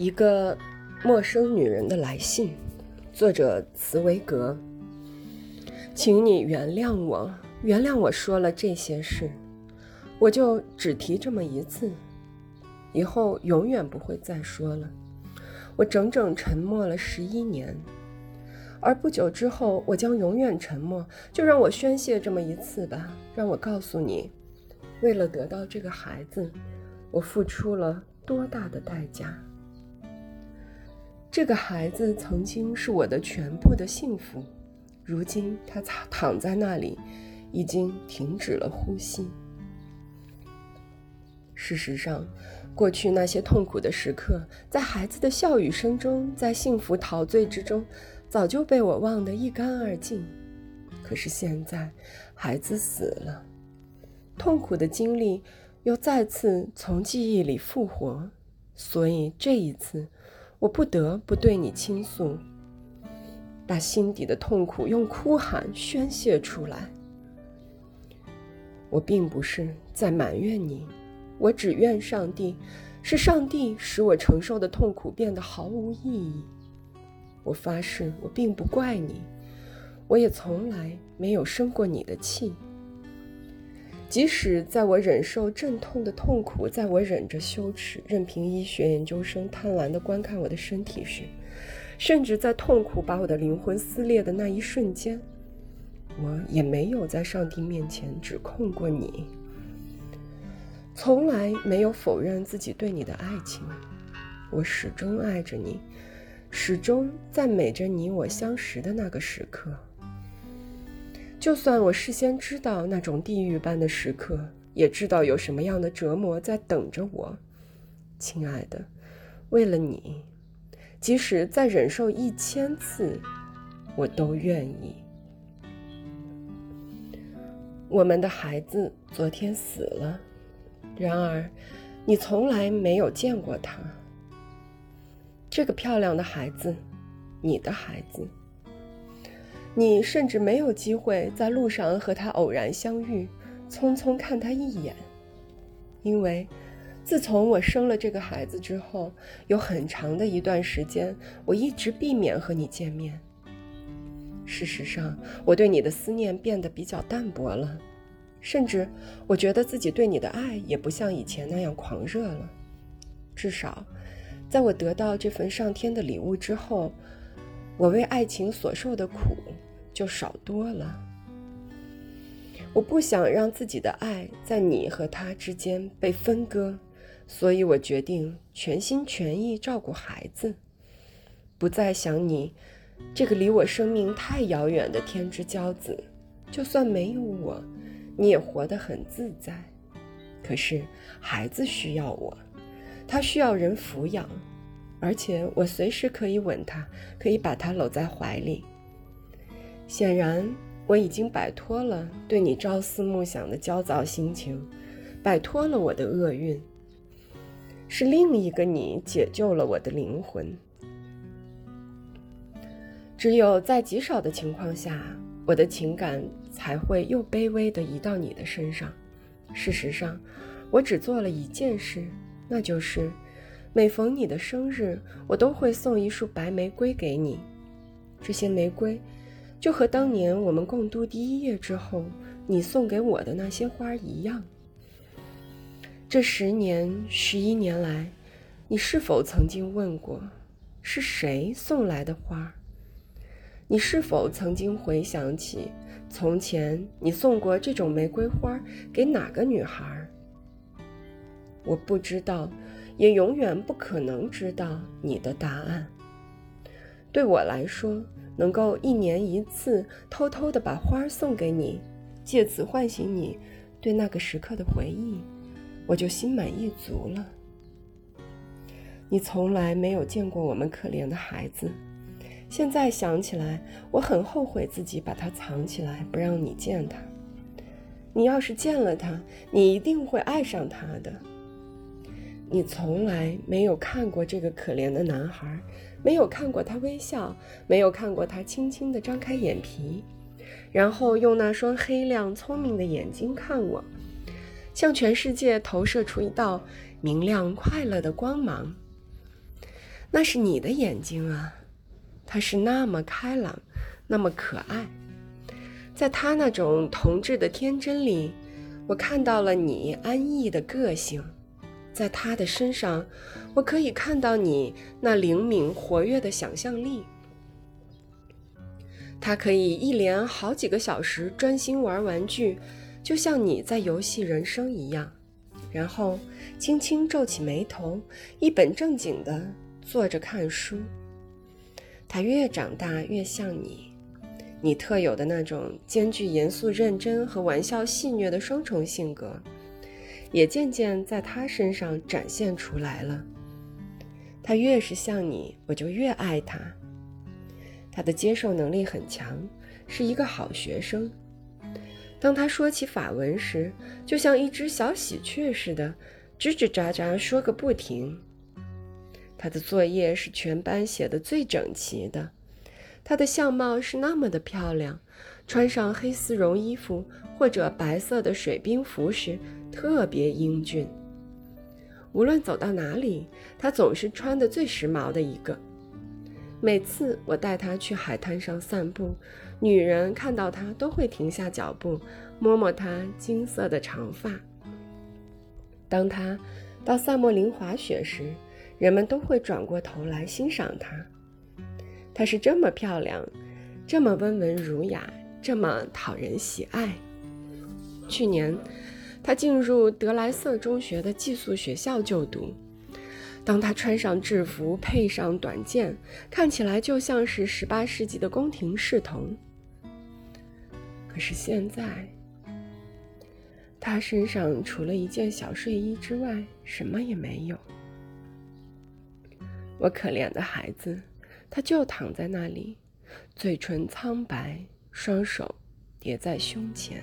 一个陌生女人的来信，作者茨维格。请你原谅我，原谅我说了这些事，我就只提这么一次，以后永远不会再说了。我整整沉默了十一年，而不久之后，我将永远沉默。就让我宣泄这么一次吧，让我告诉你，为了得到这个孩子，我付出了多大的代价。这个孩子曾经是我的全部的幸福，如今他躺在那里，已经停止了呼吸。事实上，过去那些痛苦的时刻，在孩子的笑语声中，在幸福陶醉之中，早就被我忘得一干二净。可是现在，孩子死了，痛苦的经历又再次从记忆里复活，所以这一次。我不得不对你倾诉，把心底的痛苦用哭喊宣泄出来。我并不是在埋怨你，我只怨上帝，是上帝使我承受的痛苦变得毫无意义。我发誓，我并不怪你，我也从来没有生过你的气。即使在我忍受阵痛的痛苦，在我忍着羞耻，任凭医学研究生贪婪地观看我的身体时，甚至在痛苦把我的灵魂撕裂的那一瞬间，我也没有在上帝面前指控过你，从来没有否认自己对你的爱情。我始终爱着你，始终赞美着你我相识的那个时刻。就算我事先知道那种地狱般的时刻，也知道有什么样的折磨在等着我，亲爱的，为了你，即使再忍受一千次，我都愿意。我们的孩子昨天死了，然而你从来没有见过他。这个漂亮的孩子，你的孩子。你甚至没有机会在路上和他偶然相遇，匆匆看他一眼，因为自从我生了这个孩子之后，有很长的一段时间，我一直避免和你见面。事实上，我对你的思念变得比较淡薄了，甚至我觉得自己对你的爱也不像以前那样狂热了。至少，在我得到这份上天的礼物之后。我为爱情所受的苦就少多了。我不想让自己的爱在你和他之间被分割，所以我决定全心全意照顾孩子，不再想你这个离我生命太遥远的天之骄子。就算没有我，你也活得很自在。可是孩子需要我，他需要人抚养。而且我随时可以吻他，可以把他搂在怀里。显然，我已经摆脱了对你朝思暮想的焦躁心情，摆脱了我的厄运。是另一个你解救了我的灵魂。只有在极少的情况下，我的情感才会又卑微地移到你的身上。事实上，我只做了一件事，那就是。每逢你的生日，我都会送一束白玫瑰给你。这些玫瑰，就和当年我们共度第一夜之后，你送给我的那些花一样。这十年、十一年来，你是否曾经问过，是谁送来的花？你是否曾经回想起，从前你送过这种玫瑰花给哪个女孩？我不知道。也永远不可能知道你的答案。对我来说，能够一年一次偷偷的把花送给你，借此唤醒你对那个时刻的回忆，我就心满意足了。你从来没有见过我们可怜的孩子，现在想起来，我很后悔自己把他藏起来，不让你见他。你要是见了他，你一定会爱上他的。你从来没有看过这个可怜的男孩，没有看过他微笑，没有看过他轻轻地张开眼皮，然后用那双黑亮聪明的眼睛看我，向全世界投射出一道明亮快乐的光芒。那是你的眼睛啊，它是那么开朗，那么可爱。在他那种童稚的天真里，我看到了你安逸的个性；在他的身上，我可以看到你那灵敏活跃的想象力。他可以一连好几个小时专心玩玩具，就像你在游戏人生一样，然后轻轻皱起眉头，一本正经地坐着看书。他越长大越像你，你特有的那种兼具严肃认真和玩笑戏谑的双重性格，也渐渐在他身上展现出来了。他越是像你，我就越爱他。他的接受能力很强，是一个好学生。当他说起法文时，就像一只小喜鹊似的，吱吱喳喳说个不停。他的作业是全班写的最整齐的。他的相貌是那么的漂亮，穿上黑丝绒衣服或者白色的水兵服时特别英俊。无论走到哪里，他总是穿的最时髦的一个。每次我带他去海滩上散步，女人看到他都会停下脚步，摸摸他金色的长发。当他到萨莫林滑雪时，人们都会转过头来欣赏他。她是这么漂亮，这么温文儒雅，这么讨人喜爱。去年，她进入德莱瑟中学的寄宿学校就读。当她穿上制服，配上短剑，看起来就像是十八世纪的宫廷侍童。可是现在，他身上除了一件小睡衣之外，什么也没有。我可怜的孩子，他就躺在那里，嘴唇苍白，双手叠在胸前。